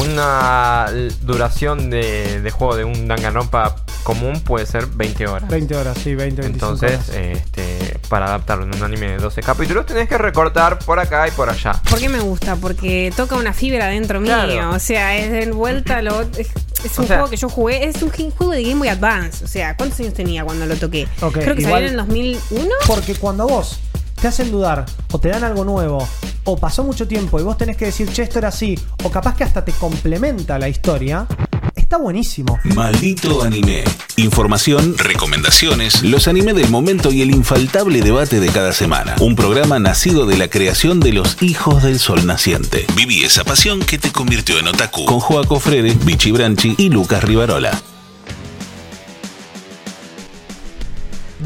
una duración de, de juego de un Danganronpa común puede ser 20 horas. 20 horas, sí, 20, 25 Entonces, horas. este, para adaptarlo en un anime de 12 capítulos, tenés que recortar por acá y por allá. ¿Por qué me gusta? Porque toca una fibra dentro Claro. mío. O sea, es de vuelta lo. Es, es O un sea- juego que yo jugué. Es un juego de Game Boy Advance. O sea, ¿cuántos años tenía cuando lo toqué? Creo que igual- salió en el 2001. Porque cuando vos te hacen dudar o te dan algo nuevo o pasó mucho tiempo y vos tenés que decir, che, esto era así, o capaz que hasta te complementa la historia, está buenísimo. Maldito anime. Información, recomendaciones, los anime del momento y el infaltable debate de cada semana. Un programa nacido de la creación de los hijos del sol naciente. Viví esa pasión que te convirtió en otaku. Con Joaco Frere, Vichy Branchi y Lucas Rivarola.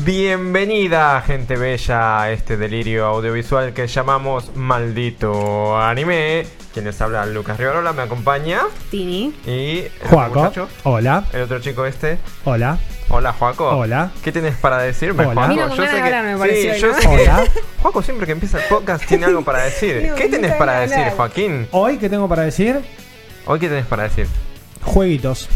Bienvenida, gente bella, a este delirio audiovisual que llamamos Maldito Anime. Quienes habla Lucas Rivarola, me acompaña. Tini. Y el Juaco, muchacho, hola, el otro chico este. hola, Hola, Juaco. Hola. ¿Qué tenés para decirme, Hola. Ganas de hablar, me pareció, sí, yo ¿no? sé que Hola. Juaco siempre que empieza el podcast tiene algo para decir. ¿Qué tenés para decir, hablar. Joaquín? Hoy, ¿qué tengo para decir? Hoy, ¿qué tenés para decir? Jueguitos,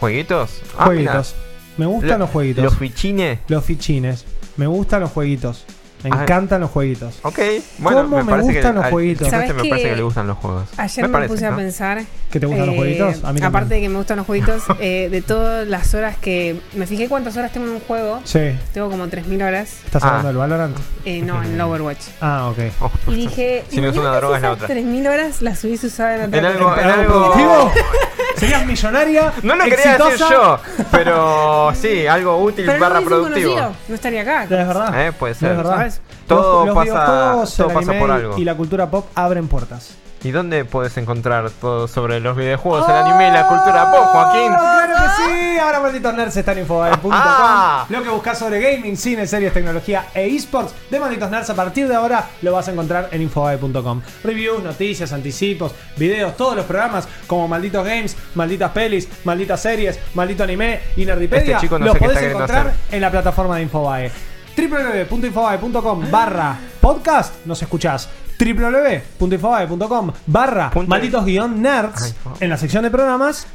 ¿Jueguitos? Ah, jueguitos. Me gustan Lo- los jueguitos. Los fichines. Los fichines. Me gustan los jueguitos. Me Ah. encantan los jueguitos. Ok, bueno, ¿Cómo me parece gustan que los al- jueguitos? este ¿Sabes me parece que le gustan los juegos. Ayer me, parece, puse a ¿no? pensar. ¿Que te gustan los jueguitos? A mí también. aparte de que me gustan los jueguitos, eh, de todas las horas que. Me fijé cuántas horas tengo en un juego. Sí. Tengo como 3.000 horas. ¿Estás Ah. hablando del Valorant? Eh, no, en el Overwatch. Ah, ok. Oh, Y dije. Si no es una droga, es la otra. 3.000 horas las hubiese usado en otra En algo, cosa. en ¿Algo algo. productivo? ¿Serías millonaria? No lo quería exitosa? decir yo, pero sí, algo útil Pero barra no productivo. conocido, no estaría acá. Es verdad. Eh, puede Es ser. verdad. ¿sabes? Todo Los- los pasa- todo pasa por algo. Y la cultura pop abren puertas. ¿Y dónde puedes encontrar todo sobre los videojuegos, el anime y la cultura pop, Joaquín? ¡Oh, ¡Claro que sí! Ahora malditos nerds están en infobae.com. Ah. Lo que buscas sobre gaming, cine, series, tecnología e esports de malditos nerds a partir de ahora lo vas a encontrar en infobae.com. Reviews, noticias, anticipos, videos, todos los programas como Malditos Games, Malditas Pelis, Malditas Series, Maldito Anime y Nerdipedia Este chico no los podés está encontrar en la plataforma de Infobae www.infobae.com barra podcast nos escuchás www.infobae.com barra Punto- malditos guion nerds Ay, en la sección de programas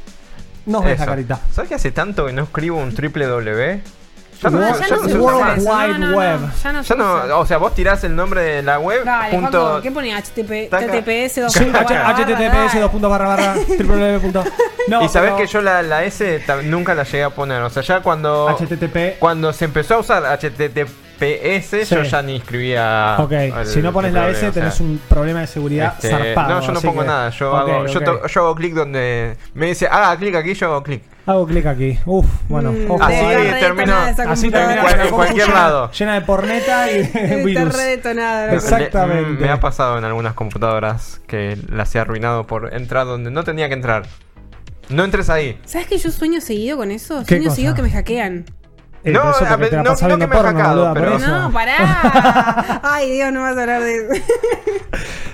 nos ves la carita ¿Sabes que hace tanto que no escribo un triple W? Ya No, no, ya ya no no se se usa usa más. más. Wide no, no, Web. No, ya no, Ya no, o sea, vos tirás el nombre de la web, Dale, punto... ¿qué pone? HTTP, Taca. TTPS, dos Sí, puntos, barra, barra, https dale. dos puntos barra barra www no, y sabes pero que yo la, la S ta- nunca la llegué a poner. O sea, ya cuando. http Cuando se empezó a usar HTTPS, yo Sí. ya ni escribía. ok el- si no pones la problema, S o sea, tenés un problema de seguridad este, zarpado No, yo no pongo que- nada. Yo hago, yo, yo clic donde me dice haga clic aquí, yo hago clic. hago clic aquí uf bueno Mm, ojo, Así está esa así la en cualquier lado. llena de porneta y de Está virus re detonada. cosa. Exactamente. Le- mm, me ha pasado en algunas computadoras que las he arruinado por entrar donde no tenía que entrar. No entres ahí. ¿Sabes que yo sueño seguido con eso? ¿Qué Sueño cosa? seguido que me hackean. Eh, No, pero eso a porque ver, te la no- no que me he porno, boluda, por pero-. No, pará. Ay, Dios, no vas a hablar de eso.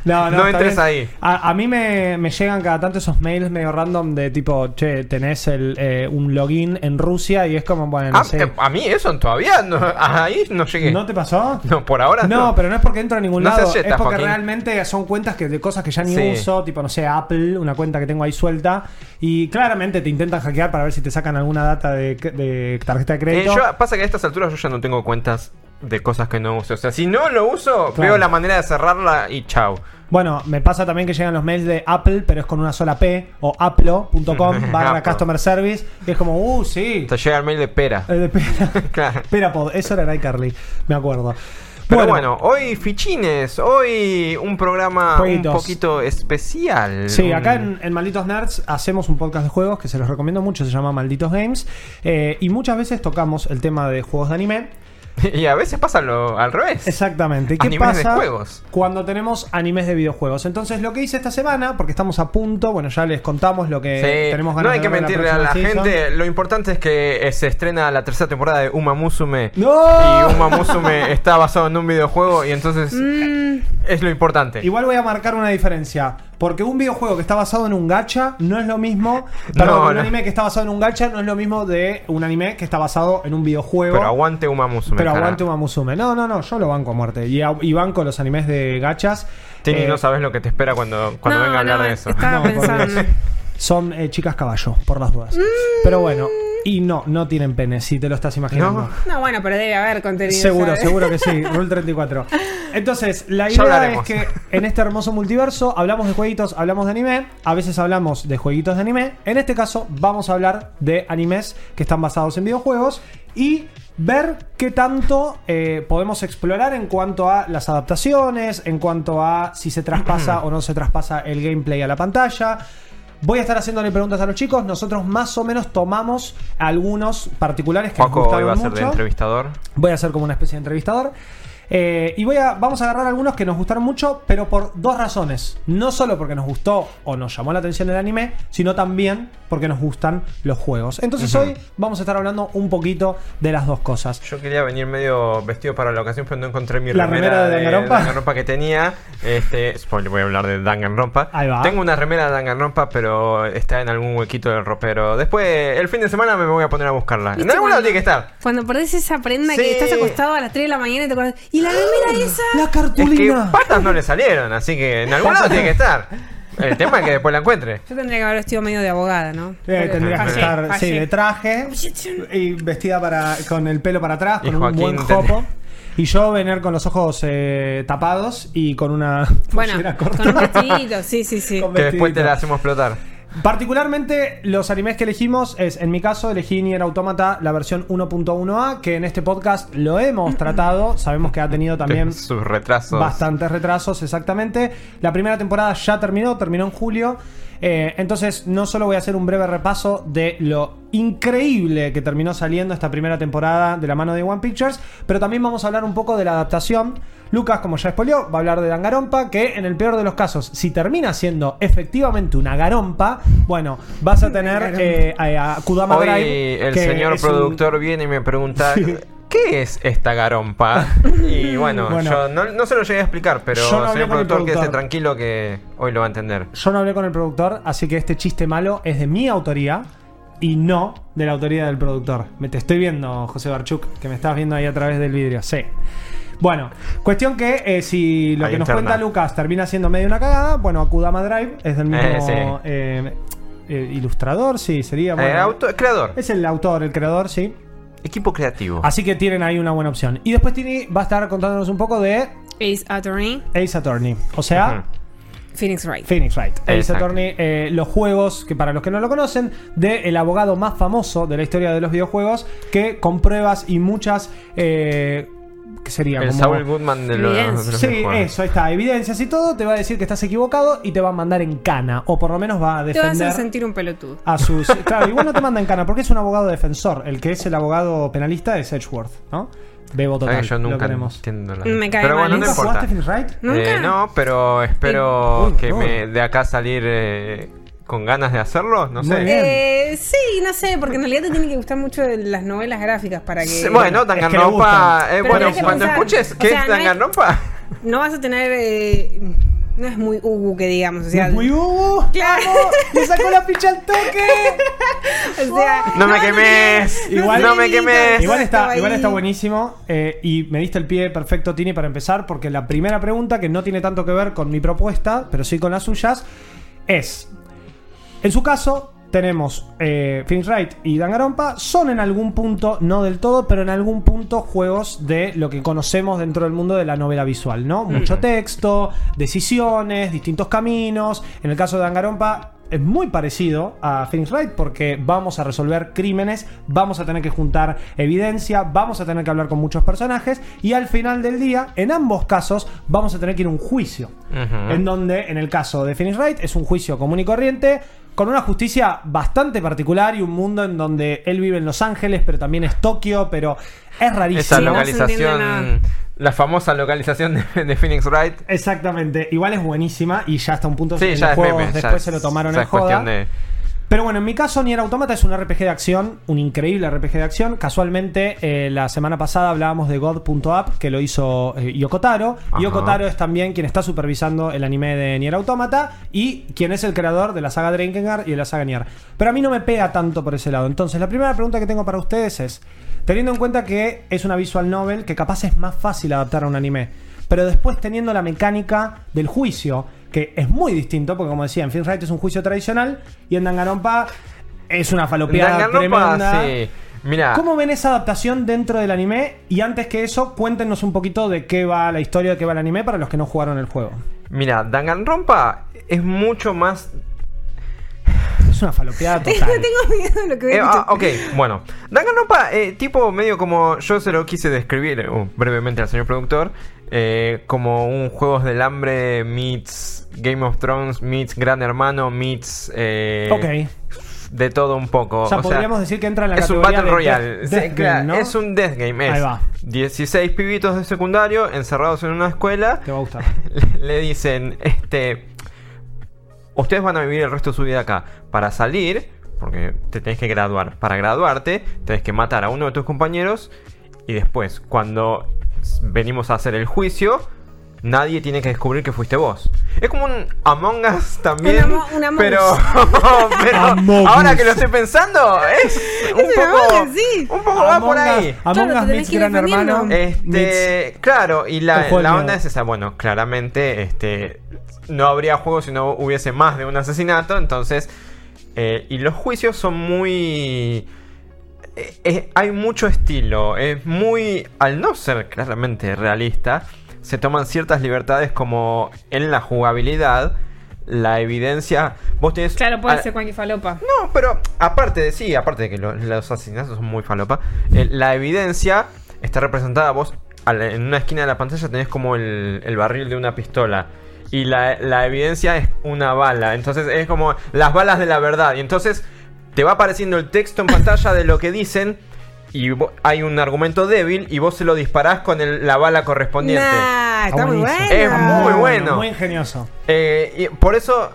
No, No está entres bien. ahí. A, a mí me, me llegan cada tanto esos mails medio random de tipo, che, tenés el, eh, un login en Rusia y es como, bueno, no Ah, sé. eh, a mí eso todavía no, ahí no llegué. ¿No te pasó? No, por ahora no. No, pero no es porque entro a ningún No lado. seas yeta, es porque Joaquín. realmente son cuentas que, de cosas que ya ni Sí. uso, tipo, no sé, Apple, una cuenta que tengo ahí suelta. Y claramente te intentan hackear para ver si te sacan alguna data de, de tarjeta de Eh, crédito. Yo- pasa que a estas alturas yo ya no tengo cuentas de cosas que no uso. O sea, si no lo uso, Claro. veo la manera de cerrarla y chau. Bueno, me pasa también que llegan los mails de Apple, pero es con una sola P, o aplo.com barra customer service. Y es como, uh, sí. Te llega el mail de pera. Eh, de Pera. Claro. Perapod, eso era iCarly, me acuerdo. Pero bueno, hoy fichines, hoy un programa Jueguitos. un poquito especial. Sí, Un- acá en, en Malditos Nerds hacemos un podcast de juegos que se los recomiendo mucho, se llama Malditos Games. eh, y muchas veces tocamos el tema de juegos de anime. Y a veces pasa lo al revés. Exactamente. ¿Y qué Animes de pasa juegos. cuando tenemos animes de videojuegos? Entonces, lo que hice esta semana, porque estamos a punto, bueno, ya les contamos lo que Sí, tenemos ganas no hay de que ver mentirle a la season. gente. Lo importante es que eh, se estrena la tercera temporada de Uma Musume. ¡No! Y Uma Musume está basado en un videojuego y entonces Mm, es lo importante. Igual voy a marcar una diferencia. Porque un videojuego que está basado en un gacha no es lo mismo. Perdón, No, un no. anime que está basado en un gacha no es lo mismo de un anime que está basado en un videojuego. Pero aguante Uma Musume. Pero cara. aguante Uma Musume. No, no, no, yo lo banco a muerte. Y, banco los animes de gachas. Tini, Eh, no sabes lo que te espera cuando, cuando no, venga a hablar no, de eso. Estaba pensando. Son eh, chicas caballo, por las dudas. Pero bueno, y no, no tienen pene, si te lo estás imaginando. No. No, bueno, pero debe haber contenido. Seguro, ¿sabes? seguro que sí, Rule 34. Entonces, la idea es que en este hermoso multiverso hablamos de jueguitos, hablamos de anime, a veces hablamos de jueguitos de anime. En este caso, vamos a hablar de animes que están basados en videojuegos y ver qué tanto eh, podemos explorar en cuanto a las adaptaciones, en cuanto a si se traspasa o no se traspasa el gameplay a la pantalla. Voy a estar haciéndole preguntas a los chicos. Nosotros más o menos tomamos algunos particulares que nos gustaron iba a ser de entrevistador. Voy a ser como una especie de entrevistador. Eh, y voy a, vamos a agarrar algunos que nos gustaron mucho, pero por dos razones. No solo porque nos gustó o nos llamó la atención el anime, sino también porque nos gustan los juegos. Entonces hoy vamos a estar hablando un poquito de las dos cosas. Yo quería venir medio vestido para la ocasión, pero no encontré mi ¿La remera de Danganronpa? Danganronpa que tenía. Este, spoiler, voy a hablar de Danganronpa. Ahí va. Tengo una remera de Danganronpa, pero está en algún huequito del ropero. Después, el fin de semana me voy a poner a buscarla. En ¿Viste algún lado tiene que estar. Cuando perdés esa prenda Sí. que estás acostado a las 3 de la mañana y te acuerdas. ¿Y la remera esa? La Es que cartulina. patas no le salieron, así que en algún lado tiene que estar. El tema es que después la encuentre. Yo tendría que haber vestido medio de abogada, ¿no? Eh, tendrías que Fallé, estar sí, fallé. de traje y vestida para, con el pelo para atrás, Y con un buen jopo. Y yo venir con los ojos eh, tapados y con una Bueno, corta. con un vestidito, sí, sí, sí. Que después te la hacemos explotar. Particularmente los animes que elegimos es, en mi caso, elegí Nier Automata la versión 1.1a, que en este podcast lo hemos tratado. Sabemos que ha tenido también Sus retrasos. bastantes retrasos, exactamente. La primera temporada ya terminó, terminó en julio. Eh, entonces, no solo voy a hacer un breve repaso de lo increíble que terminó saliendo esta primera temporada de la mano de One Pictures, pero también vamos a hablar un poco de la adaptación. Lucas, como ya spoileó, va a hablar de Dangarompa, que en el peor de los casos, si termina siendo efectivamente una garompa, bueno, vas a tener eh, a, a Kudama Hoy Drive. el que señor un- productor viene y me pregunta. ¿Qué es esta garompa? Y bueno, Bueno. yo no, no se lo llegué a explicar, pero Yo no señor productor, quédese tranquilo que hoy lo va a entender. Yo no hablé con el productor, así que este chiste malo es de mi autoría y no de la autoría del productor. Me te estoy viendo, José Barchuk, que me estás viendo ahí a través del vidrio. Sí. Bueno, cuestión que eh, si lo Ahí que nos interna. cuenta Lucas termina siendo medio una cagada, bueno, Akudama Drive es del mismo Eh, sí. eh, ilustrador, sí, sería. Bueno, auto- creador, Es el autor, el creador, sí. Equipo creativo. Así que tienen ahí una buena opción. Y después Tini va a estar contándonos un poco de Ace Attorney, Ace Attorney. O sea, Ujú. Phoenix Wright. Phoenix Wright. Ace Exacto. Attorney, eh, los juegos, que para los que no lo conocen, de el abogado más famoso de la historia de los videojuegos, que con pruebas y muchas... Eh, que sería el como... Saul Goodman de los, de los Sí, eso, ahí está, evidencias y todo, te va a decir que estás equivocado y te va a mandar en cana, o por lo menos va a Te vas a defender hacer sentir un pelotudo. a sus... Claro, igual no te manda en cana, porque es un abogado defensor, el que es el abogado penalista es Edgeworth, ¿no? Bebo total, Ay, yo lo nunca entiendo la... Me cae Pero mal bueno, no ¿Nunca importa. ¿Nunca? Eh, no, pero espero Uy, que no. me de acá salir eh, con ganas de hacerlo, no sé. Eh, sí, no sé, porque en realidad te tiene que gustar mucho las novelas gráficas para que. Sí, Bueno, es que le Danganronpa. Eh, bueno, cuando pensar, escuches o qué sea, es no Danganronpa. No vas a tener. eh, no es muy Ubu que digamos. O sea, Muy Hugo. Claro. ¡Le sacó la picha al toque! o sea, No me quemes. Igual- no me quemes. Igual está, igual está buenísimo. eh, y me diste el pie perfecto, Tini, para empezar, porque la primera pregunta, que no tiene tanto que ver con mi propuesta, pero sí con las suyas, es: En su caso, tenemos eh, Phoenix Wright y Danganronpa, son en algún punto, no del todo, pero en algún punto juegos de lo que conocemos dentro del mundo de la novela visual, ¿no? Mucho texto, decisiones, distintos caminos. En el caso de Danganronpa. Es muy parecido a Phoenix Wright porque vamos a resolver crímenes, vamos a tener que juntar evidencia, vamos a tener que hablar con muchos personajes y al final del día, en ambos casos, vamos a tener que ir a un juicio. En donde, en el caso de Phoenix Wright, es un juicio común y corriente, con una justicia bastante particular y un mundo en donde él vive en Los Ángeles, pero también es Tokio, pero es rarísimo. Esa no localización. nada. la famosa localización de, de Phoenix Wright. Exactamente, igual es buenísima y ya hasta un punto Sí, en ya los es juegos meme. ya después es- se lo tomaron ya en es cuestión joda. de. Pero bueno, en mi caso, Nier Automata es un RPG de acción, un increíble RPG de acción. Casualmente, eh, la semana pasada hablábamos de God.app, que lo hizo eh, Yoko Taro. Ajá. Yoko Taro es también quien está supervisando el anime de Nier Automata y quien es el creador de la saga Drakengard y de la saga Nier. Pero a mí no me pega tanto por ese lado. Entonces, la primera pregunta que tengo para ustedes es, teniendo en cuenta que es una visual novel que capaz es más fácil adaptar a un anime, pero después teniendo la mecánica del juicio, que es muy distinto, porque como decía, en Finrite es un juicio tradicional y en Danganronpa es una falopeada Danganronpa, tremenda. sí. Mira, ¿Cómo ven esa adaptación dentro del anime? Y antes que eso, cuéntenos un poquito de qué va la historia, de qué va el anime para los que no jugaron el juego. mira, Danganronpa es mucho más Es una falopeada Tengo, total. tengo miedo de lo que voy Eh, ah, ok, bueno. Danganronpa, eh, tipo medio como yo se lo quise describir uh, brevemente al señor productor, eh, como un Juegos del Hambre meets Game of Thrones meets Gran Hermano meets eh, Ok. de todo un poco. O sea, O sea, podríamos decir que entra en la es un Battle Royale. Death- Game, ¿no? Es un Death Game. Es Ahí va. 16 pibitos de secundario encerrados en una escuela. Te va a gustar. Le dicen, este. Ustedes van a vivir el resto de su vida acá. Para salir, porque te tenés que graduar. Para graduarte, tenés que matar a uno de tus compañeros. Y después, cuando venimos a hacer el juicio, nadie tiene que descubrir que fuiste vos. Es como un Among Us también. Un un Among pero, Us. pero Among ahora que lo estoy pensando, es un Es un poco. Among Us, sí. Un poco va por ahí. Among Claro, Us Gran. Hermano. Este, claro, y la, la onda es esa. Bueno, claramente, este, no habría juego si no hubiese más de un asesinato. Entonces, eh, y los juicios son muy. Eh, hay mucho estilo. Es muy. Al no ser claramente realista, se toman ciertas libertades como en la jugabilidad. La evidencia. Vos tenés. Claro, puede ser cualquier falopa. no, pero aparte de sí, aparte de que lo- los asesinatos son muy falopa, eh, la evidencia está representada vos en una esquina de la pantalla tenés como el, el barril de una pistola. Y la, la evidencia es una bala. Entonces es como las balas de la verdad. Y entonces te va apareciendo el texto en pantalla de lo que dicen. Y hay un argumento débil y vos se lo disparás con el- la bala correspondiente. Nah, está muy bueno. Es muy bueno. Muy ingenioso. Eh, y por eso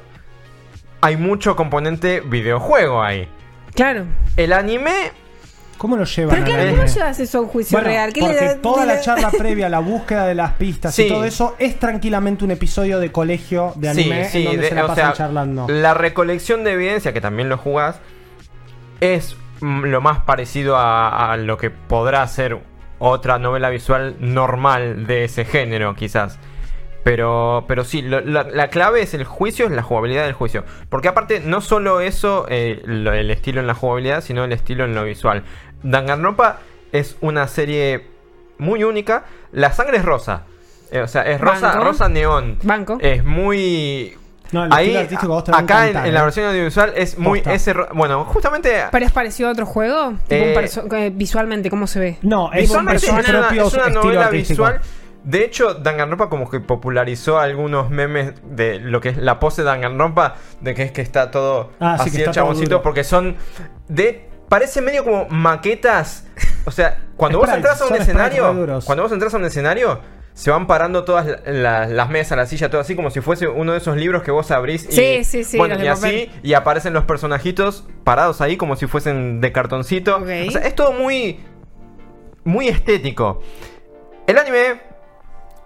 hay mucho componente videojuego ahí. Claro. El anime ¿Cómo lo llevan Pero anime? ¿cómo llevas eso a un juicio Bueno, real? ¿Qué le porque da- toda le la charla previa, la búsqueda de las pistas Sí. y todo eso es tranquilamente un episodio de colegio de anime en donde de- se la o pasan sea, charlando. La recolección de evidencia, que también lo jugás, es mm, lo más parecido a, a lo que podrá ser otra novela visual normal de ese género, quizás. Pero, pero sí, lo- la, la clave es el juicio, es la jugabilidad del juicio. Porque aparte, no solo eso, eh, lo- el estilo en la jugabilidad, sino el estilo en lo visual. Danganronpa es una serie muy única. La sangre es rosa. Eh, o sea, es rosa, Banco. rosa neón. Banco. Es muy No, el Ahí, artístico a vos te va a acá en, encantar, en la ¿eh? versión audiovisual es muy Posta. ese bueno justamente ¿Pero es parecido a otro juego? Eh, eh, visualmente, ¿cómo se ve? No, es un, visualmente es un es una, es una estilo novela artístico. visual de hecho Danganronpa como que popularizó algunos memes de lo que es la pose de Danganronpa de que es que está todo Ah, sí, así que el chaboncito porque son de parece medio como maquetas o sea cuando vos entras a un escenario cuando vos entras a un escenario se van parando todas la- la- las mesas, la silla, todo así como si fuese uno de esos libros que vos abrís y, Sí, sí, sí, bueno, y así papel. y aparecen los personajitos parados ahí como si fuesen de cartoncito. O sea, es todo muy muy estético. El anime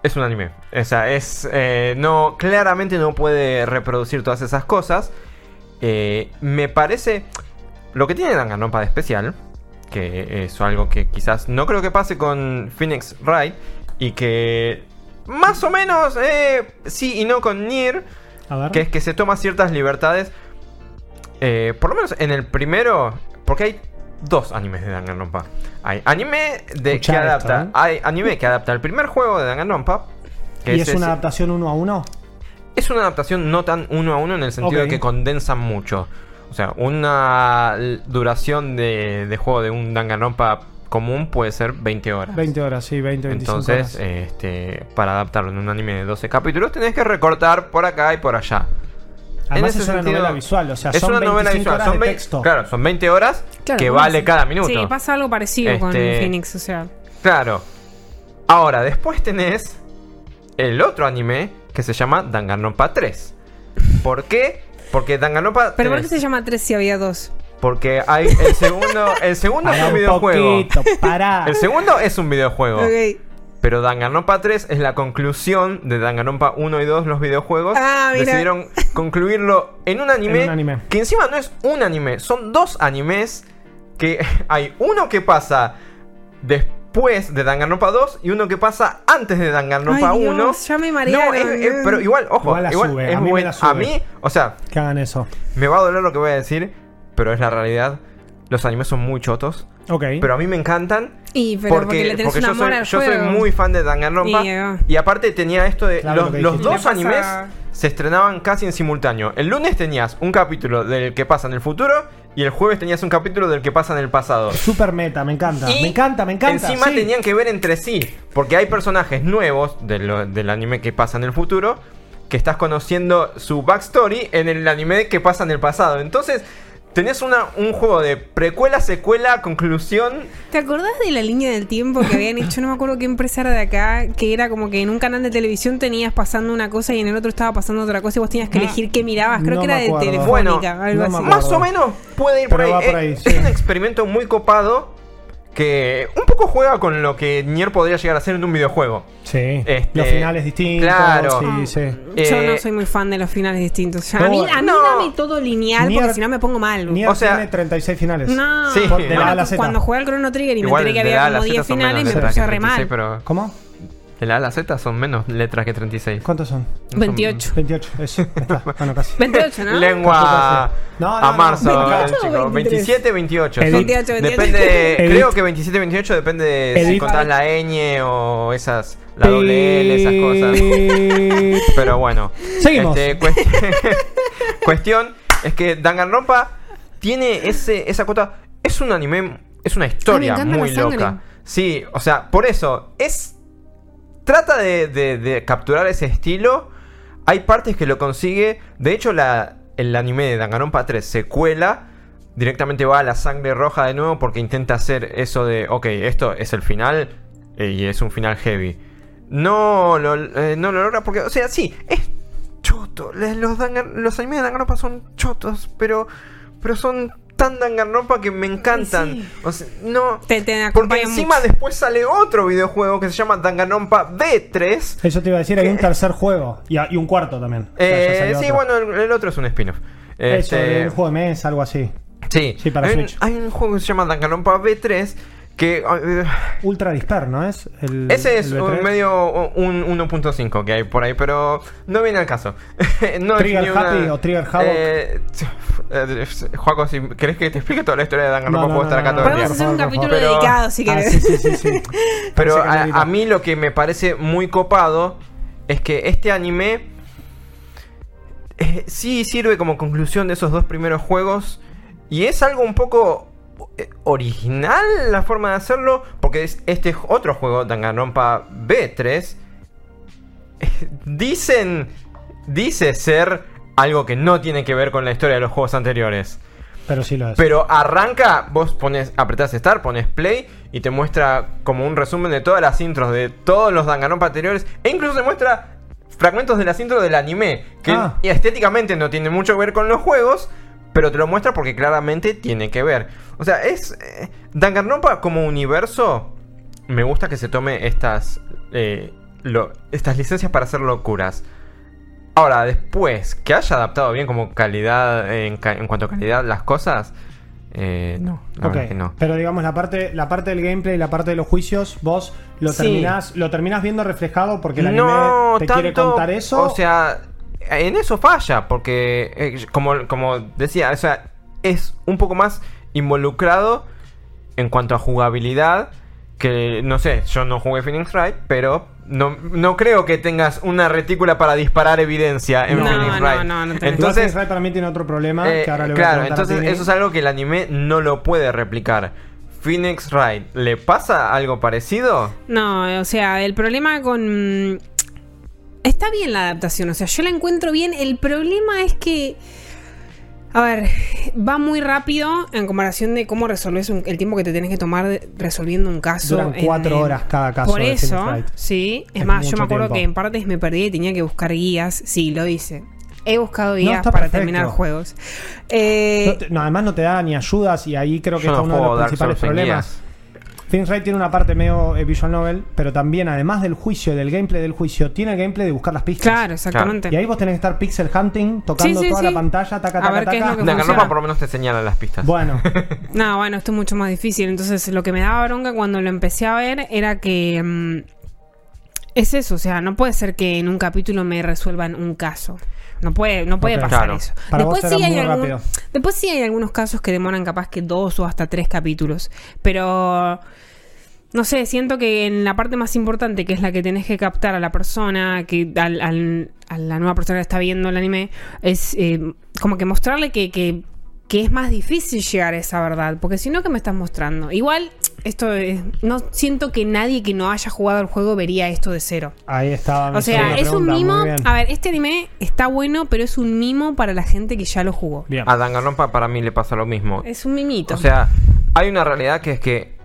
es un anime. O sea, es es no claramente no puede reproducir todas esas cosas. Eh, me parece lo que tiene Danganronpa de especial, que es algo que quizás no creo que pase con Phoenix Wright y que más o menos eh, sí y no con Nier, A ver. que es que se toma ciertas libertades. eh, por lo menos en el primero, porque hay dos animes de Danganronpa. Hay anime de Escuchá que esto, adapta, ¿eh? hay anime que adapta el primer juego de Danganronpa. que ¿Y es una adaptación uno a uno? es una adaptación no tan uno a uno en el sentido de que condensan mucho. O sea, una duración de, de juego de un Danganronpa común puede ser 20 horas. 20 horas, sí, 20, 25 Entonces, horas. este, para adaptarlo en un anime de 12 capítulos, tenés que recortar por acá y por allá. Además en es ese una sentido, novela visual, o sea, es son una novela 25 visual. horas Son de 20 texto. Claro, son 20 horas Claro, que ¿cómo vale cada minuto. Sí, pasa algo parecido con Este- Phoenix, o sea. Claro. Ahora, después tenés el otro anime que se llama Danganronpa 3. ¿Por qué? Porque Danganronpa ¿Pero por qué 3 se llama 3 si había dos? Porque hay el segundo, el segundo es un un videojuego. poquito. El segundo es un videojuego. Pero Danganronpa 3 es la conclusión de Danganronpa 1 y 2, los videojuegos. Ah, mira. Decidieron concluirlo en un anime, En un anime. que encima no es un anime, son dos animes que hay uno que pasa des- después de Danganronpa 2 y uno que pasa antes de Danganronpa Ay, 1. Dios, ya me marearon. No, es- es- pero igual, ojo, Igual la igual sube, es a mí me buen- la sube. a mí, o sea, Que hagan eso. me va a doler lo que voy a decir, pero es la realidad. Los animes son muy chotos, Ok. pero a mí me encantan Y pero porque, porque, le tenés porque un yo, amor soy, al yo soy muy fan de Danganronpa Y, eh, y aparte tenía esto de Claro, los, dos pasa- animes se estrenaban casi en simultáneo. El lunes tenías un capítulo del que pasa en el futuro y el jueves tenías un capítulo del que pasa en el pasado. Super meta, me encanta. Y me encanta, me encanta. Encima sí. tenían que ver entre sí, porque hay personajes nuevos de lo- del anime que pasa en el futuro que estás conociendo su backstory en el anime que pasa en el pasado. Entonces, tenés una, un juego de precuela, secuela, conclusión. ¿Te acordás de la línea del tiempo que habían hecho? No me acuerdo qué empresa era de acá, que era como que en un canal de televisión tenías pasando una cosa y en el otro estaba pasando otra cosa y vos tenías que elegir qué mirabas. Creo no que era de telefónica, Bueno, algo no así. Más o menos puede ir por ahí. va por ahí, es, sí. es un experimento muy copado que un poco juega con lo que Nier podría llegar a ser en un videojuego. Sí. Este, Los finales distintos. claro. Sí, sí. Yo Eh, no soy muy fan de los finales distintos. No, a mí, a mí no. dame todo lineal Nier- porque si no me pongo mal. Nier O sea- tiene 36 finales. No, Sí. Por- de la Bueno, A a la Z. cuando jugué al Chrono Trigger y me enteré que había como 10 Z son finales, me puse re 36, mal. pero ¿Cómo? De la A a la Z son menos letras que 36. ¿Cuántos son? No son- 28. 28. Eso. Está. Bueno, casi. 28, ¿no? Lengua No, no, a marzo, 28 o chicos. 23. 27, 28. Edit. Son- 28, 28. Depende, creo que 27, 28 depende de si contás la ñ o esas, la doble L, esas cosas. Pero bueno. Seguimos. Este, cuest- cuestión es que Danganronpa tiene ese, esa cuota. Es un anime, es una historia encanta muy loca. Sí, o sea, por eso es. Trata de, capturar ese estilo. Hay partes que lo consigue. De hecho, el anime de Danganronpa 3 secuela. Directamente va a la sangre roja de nuevo porque intenta hacer eso de, ok, esto es el final eh, y es un final heavy. No lo, eh, no lo logra porque, o sea, sí, es choto. Los, los animes de Danganronpa son chotos, pero, pero son tan Danganronpa que me encantan. sí. O sea, no... Te, te Porque encima mucho. después sale otro videojuego que se llama Danganronpa B3. Eso te iba a decir, hay un tercer juego. Y, y un cuarto también. O sea, ya Eh, sí, otro. bueno, el, el otro es un spin-off. Eso, Este, un juego de mesa, algo así. sí, sí, para hay, un, Switch. hay un juego que se llama Danganronpa B3 que... eh, Ultra Disper, ¿no es? El, Ese es el un B3. medio un 1.5 que hay por ahí, pero no viene al caso. no es Trigger una- Happy o Trigger Havoc. Eh, eh, Juaco, si querés que te explique toda la historia de Danganronpa, No, no, puedo estar acá no, todo el Podemos día. hacer un capítulo dedicado si Ah, querés. sí, sí, sí, sí. Pero a, mí lo que me parece muy copado es que este anime eh, sí sirve como conclusión de esos dos primeros juegos y es algo un poco original la forma de hacerlo porque es este otro juego Danganronpa B3 eh, dicen dice ser algo que no tiene que ver con la historia de los juegos anteriores. Pero sí lo es. Pero arranca, vos pones, apretás Start, pones Play y te muestra como un resumen de todas las intros de todos los Danganronpa anteriores. E incluso te muestra fragmentos de las intros del anime. Que Ah. estéticamente no tiene mucho que ver con los juegos. Pero te lo muestra porque claramente tiene que ver. O sea, es. eh, Danganronpa como universo. Me gusta que se tome estas. eh, lo- estas licencias para hacer locuras. Ahora, después, que haya adaptado bien como calidad, en, ca- en cuanto a calidad las cosas, eh, no, la Ok, verdad que no. Pero digamos, la parte, la parte del gameplay y la parte de los juicios, vos lo Sí. terminás, lo terminás viendo reflejado porque el anime no, te tanto, quiere contar eso. O sea, en eso falla, porque, eh, como, como decía, o sea, es un poco más involucrado en cuanto a jugabilidad. Que no sé, yo no jugué Phoenix Wright, pero no, no creo que tengas una retícula para disparar evidencia en No, Phoenix no, Wright. no, no. Entonces, Entonces, para mí tiene otro problema Eh, que ahora le voy a claro, a entonces eso es algo que el anime no lo puede replicar. Phoenix Wright, ¿le pasa algo parecido? No, o sea, el problema con... Está bien la adaptación, o sea, yo la encuentro bien. El problema es que... A ver, va muy rápido en comparación de cómo resolves un- el tiempo que te tenés que tomar de- resolviendo un caso. Duran cuatro en- horas cada caso Por de eso, sí. Es, Es más, yo me acuerdo tiempo. que en partes me perdí y tenía que buscar guías. Sí, lo hice. He buscado guías para perfecto. terminar juegos. Eh, No te- no, además no te da ni ayudas y ahí creo que no uno de los principales problemas. Phoenix Wright tiene una parte medio eh, visual novel, pero también, además del juicio y del gameplay del juicio, tiene el gameplay de buscar las pistas. Claro, exactamente. Y ahí vos tenés que estar pixel hunting, tocando Sí, sí, toda sí. la pantalla, taca, A taca, ver qué es taca. lo que funciona. por lo menos te señala las pistas. Bueno, No, bueno, esto es mucho más difícil. Entonces, lo que me daba bronca cuando lo empecé a ver era que. mm, es eso, o sea, no puede ser que en un capítulo me resuelvan un caso. No puede, no puede pasar Claro. eso. Para después, vos sí hay algún- después sí hay algunos casos que demoran capaz que dos o hasta tres capítulos. Pero. No sé, siento que en la parte más importante, que es la que tenés que captar a la persona, que al- al- a la nueva persona que está viendo el anime, es eh, como que mostrarle que, que, que es más difícil llegar a esa verdad. Porque si no, ¿qué me estás mostrando? Igual, esto es- no siento que nadie que no haya jugado el juego vería esto de cero. ahí estaba. O sea, es un pregunta, mimo. A ver, este anime está bueno, pero es un mimo para la gente que ya lo jugó. Bien. A Danganronpa para mí le pasa lo mismo. Es un mimito. O sea, hay una realidad que es que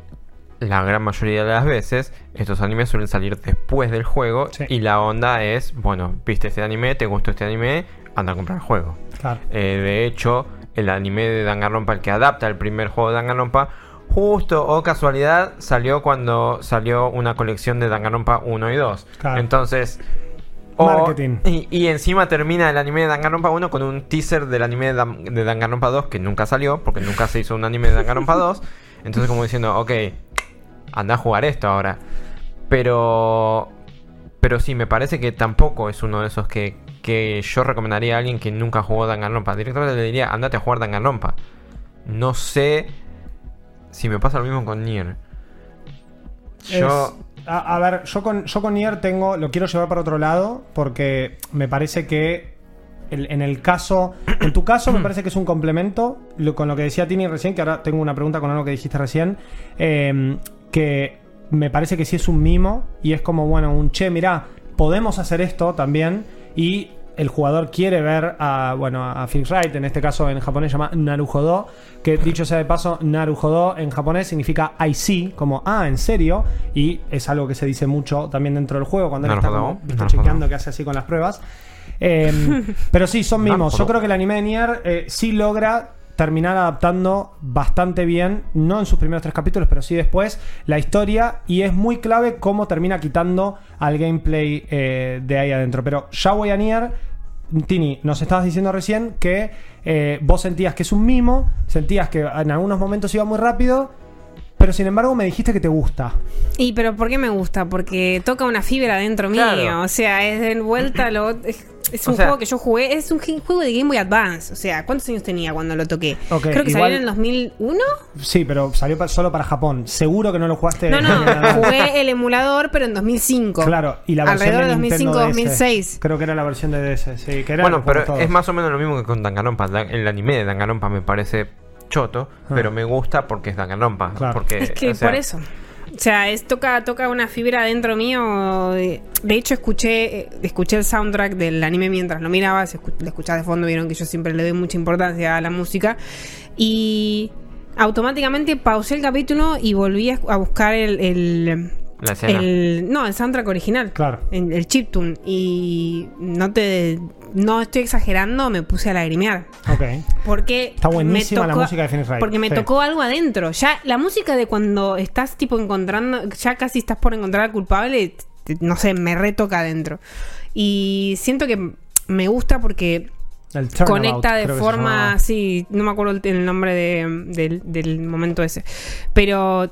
la gran mayoría de las veces estos animes suelen salir después del juego Sí. y la onda es, bueno, viste este anime, te gustó este anime, anda a comprar el juego. Claro. Eh, de hecho, el anime de Danganronpa, el que adapta el primer juego de Danganronpa, justo o casualidad salió cuando salió una colección de Danganronpa 1 y 2. Claro. Entonces... Marketing. y, y encima termina el anime de Danganronpa 1 con un teaser del anime de, Dan- de Danganronpa 2 que nunca salió, porque nunca se hizo un anime de Danganronpa 2. Entonces como diciendo, ok, anda a jugar esto ahora. Pero... Pero sí, me parece que tampoco es uno de esos que, que yo recomendaría a alguien que nunca jugó Danganronpa. Directamente le diría, andate a jugar Danganronpa. No sé si me pasa lo mismo con Nier. Yo... A, ver, yo con, yo con Nier tengo, lo quiero llevar para otro lado porque me parece que en el caso, en tu caso me parece que es un complemento con lo que decía Tini recién, que ahora tengo una pregunta con algo que dijiste recién, eh, que me parece que sí es un mimo y es como, bueno, un che, mirá, podemos hacer esto también y el jugador quiere ver a, bueno, a Wright, en este caso en japonés se llama Naruhodo, que dicho sea de paso, Naruhodo en japonés significa I see, como, ah, en serio, y es algo que se dice mucho también dentro del juego, cuando él está como, chequeando que hace así con las pruebas. Eh, pero sí, son mimos. Yo creo que el anime de Nier eh, sí logra terminar adaptando bastante bien, no en sus primeros tres capítulos, pero sí después, la historia y es muy clave cómo termina quitando al gameplay eh, de ahí adentro. Pero ya voy a Nier, Tini, nos estabas diciendo recién que eh, vos sentías que es un mimo, sentías que en algunos momentos iba muy rápido, pero sin embargo me dijiste que te gusta. Y pero ¿por qué me gusta? Porque toca una fibra dentro Claro. mío. O sea, es de vuelta lo. Es, es O un sea- juego que yo jugué. Es un juego de Game Boy Advance. O sea, ¿cuántos años tenía cuando lo toqué? Ok, Creo que igual- salió en el 2001. Sí, pero salió pa- solo para Japón. Seguro que no lo jugaste. No, no, jugué el emulador, pero en 2005. Claro, y la versión Alrededor de de Nintendo 2005, DS. 2006. Creo que era la versión de DS, sí, que era Bueno, pero todos. es más o menos lo mismo que con Danganronpa. Da- El anime de Danganronpa me parece choto, Ah. pero me gusta porque es Danganronpa. Claro. Porque, Es que o sea, por eso. O sea, es, toca, toca una fibra dentro mío. De, de hecho, escuché, eh, escuché el soundtrack del anime mientras lo miraba. Se escu- lo escuchaba de fondo, vieron que yo siempre le doy mucha importancia a la música. Y automáticamente pausé el capítulo y volví a, a buscar el, el, La escena. el- No, el soundtrack original. Claro. El, el chiptune. Y no te. No estoy exagerando, me puse a lagrimear. Ok. Porque Está buenísima me la música de Phoenix Wright, Porque me sí. tocó algo adentro. Ya la música de cuando estás tipo encontrando, ya casi estás por encontrar al culpable, no sé, me retoca adentro. Y siento que me gusta porque conecta de forma, sí, no me acuerdo el, el nombre de- del, del momento ese, pero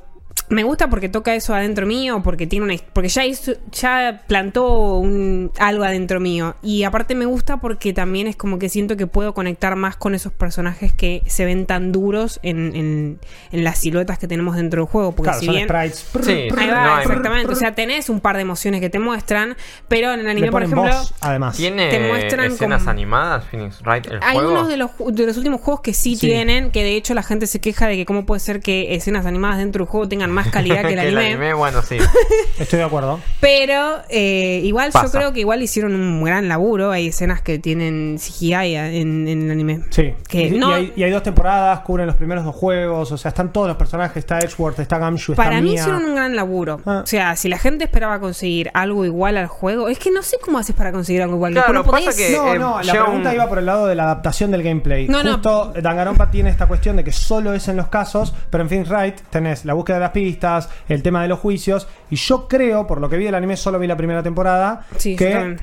me gusta porque toca eso adentro mío, porque tiene una, porque ya hizo, ya plantó un, algo adentro mío y aparte me gusta porque también es como que siento que puedo conectar más con esos personajes que se ven tan duros en, en- en las siluetas que tenemos dentro del juego, porque Claro, si son bien sprites. Sí, Ahí No, va, hay- exactamente. O sea, tenés un par de emociones que te muestran, pero en el anime, por ejemplo, voz, además. ¿Tiene te muestran escenas como- animadas, Phoenix Wright, el hay juego? unos de los, de los últimos juegos que sí, Sí. tienen, que de hecho la gente se queja de que cómo puede ser que escenas animadas dentro del juego tengan más calidad que el anime. bueno, sí. Estoy de acuerdo. Pero eh, igual Pasa. yo creo que igual hicieron un gran laburo. Hay escenas que tienen CGI en, en el anime. Sí. Que y, y no- hay, y hay dos temporadas, cubren los primeros dos juegos. O sea, están todos los personajes. Está Edgeworth, está Gamshu, está Para mí Mia. hicieron un gran laburo. Ah. O sea, si la gente esperaba conseguir algo igual al juego, es que no sé cómo haces para conseguir algo igual. Claro, no pasa podés- que- No, eh, no, la pregunta un- iba por el lado de la adaptación del gameplay. No, no. Justo Danganronpa tiene esta cuestión de que solo es en los casos, pero en Phoenix Wright tenés la búsqueda de las las pistas, el tema de los juicios. Y yo creo, por lo que vi del anime, solo vi la primera temporada, Sí, que.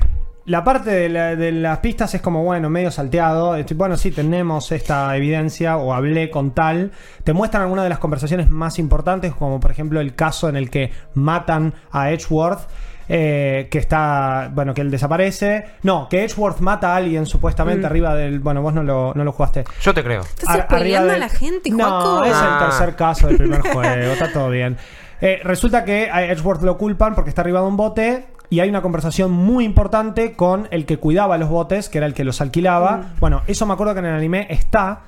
La parte de, la- de las pistas es como, bueno, medio salteado. Estoy- Bueno, sí, tenemos esta evidencia o hablé con tal. Te muestran algunas de las conversaciones más importantes, como por ejemplo el caso en el que matan a Edgeworth. eh, que está, bueno, que él desaparece. No, que Edgeworth mata a alguien supuestamente arriba del. Bueno, vos no lo, no lo jugaste. Yo te creo. Estás spoileando arriba a la gente, No, Joaco. es el Ah. tercer caso del primer juego. Está todo bien. Eh, resulta que a Edgeworth lo culpan porque está arriba de un bote. Y hay una conversación muy importante con el que cuidaba los botes, que era el que los alquilaba. Mm. Bueno, eso me acuerdo que en el anime está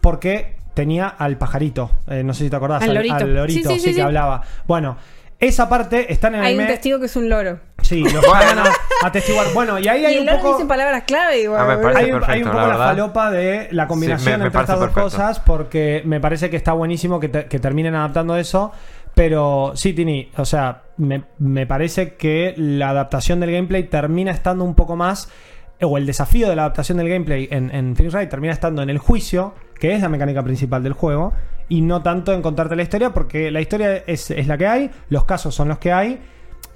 porque tenía al pajarito. Eh, no sé si te acordás. Al lorito. al lorito, Sí, sí, sí, que sí. hablaba. Bueno, esa parte está en el Hay anime. un testigo que es un loro. Sí, lo van a atestiguar. Bueno, y ahí hay y el un loro poco. dice palabras clave. igual, Ah, me boludo. parece hay, un- hay un perfecto, poco la la, falopa de la combinación Sí, me- me entre estas dos perfecto. cosas porque me parece que está buenísimo que, te- que terminen adaptando eso. Pero sí, Tini, o sea, me, me parece que la adaptación del gameplay termina estando un poco más, o el desafío de la adaptación del gameplay en, en Phoenix Wright termina estando en el juicio, que es la mecánica principal del juego, y no tanto en contarte la historia, porque la historia es, es la que hay, los casos son los que hay,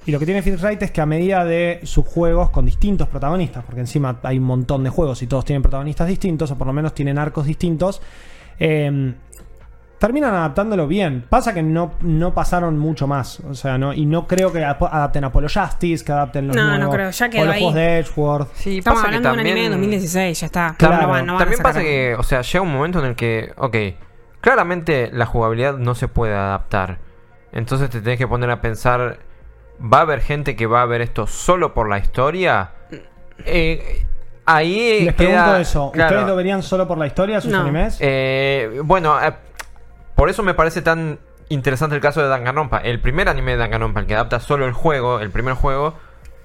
y lo que tiene Phoenix Wright es que a medida de sus juegos con distintos protagonistas, porque encima hay un montón de juegos y todos tienen protagonistas distintos, o por lo menos tienen arcos distintos, eh, terminan adaptándolo bien. Pasa que no, no pasaron mucho más. O sea, no, y no creo que ap- adapten Apollo Justice, que adapten los No, no nuevos, creo, ya o quedó los ahí. juegos de Edgeworth. Sí, Estamos pasa que hablando de un anime de 2016, ya está. Claro. No van- no van También pasa que, o sea, llega un momento en el que, ok, claramente la jugabilidad no se puede adaptar. Entonces te tenés que poner a pensar, ¿va a haber gente que va a ver esto solo por la historia? Eh, ahí Les queda- pregunto eso. claro, ¿Ustedes lo verían solo por la historia, sus No. animes? eh, bueno, eh, por eso me parece tan interesante el caso de Danganronpa. El primer anime de Danganronpa, el que adapta solo el juego, el primer juego,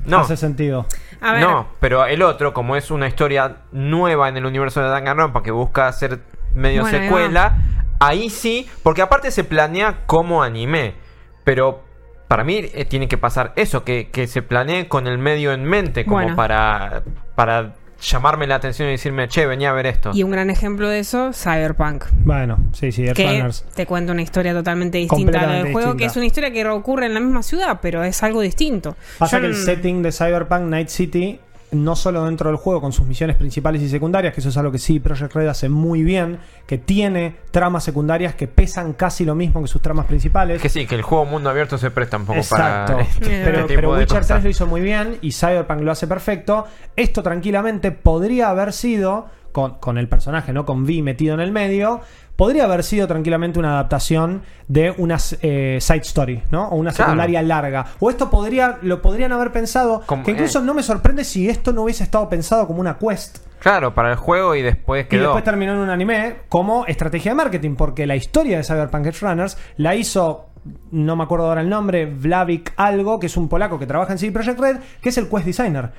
no. Hace sentido. A ver, No, pero el otro, como es una historia nueva en el universo de Danganronpa que busca hacer medio Bueno, secuela, ahí sí, porque aparte se planea como anime, pero para mí eh, tiene que pasar eso, que, que se planee con el medio en mente, como Bueno. para, para llamarme la atención y decirme, che, venía a ver esto. y un gran ejemplo de eso, Cyberpunk. Bueno, sí, sí, Que te cuenta una historia totalmente distinta a la del juego, que es una historia que ocurre en la misma ciudad, pero es algo distinto. Pasa Yo que el setting de Cyberpunk Night City, no solo dentro del juego con sus misiones principales y secundarias, que eso es algo que sí Project Red hace muy bien, que tiene tramas secundarias que pesan casi lo mismo que sus tramas principales. Que sí, que el juego mundo abierto se presta un poco Exacto. para este, Eh, pero, pero Witcher cosas. 3 lo hizo muy bien y Cyberpunk lo hace perfecto. Esto tranquilamente podría haber sido, con, con el personaje, ¿no? Con V metido en el medio, podría haber sido tranquilamente una adaptación de una eh, side story, ¿no? O una Claro. secundaria larga. O esto podría, lo podrían haber pensado. Como- que incluso eh. no me sorprende si esto no hubiese estado pensado como una quest. Claro, para el juego y después Y quedó. después terminó en un anime como estrategia de marketing, porque la historia de Cyberpunk Edge Runners la hizo, no me acuerdo ahora el nombre, Vlavik algo, que es un polaco que trabaja en CD Projekt Red, que es el quest designer.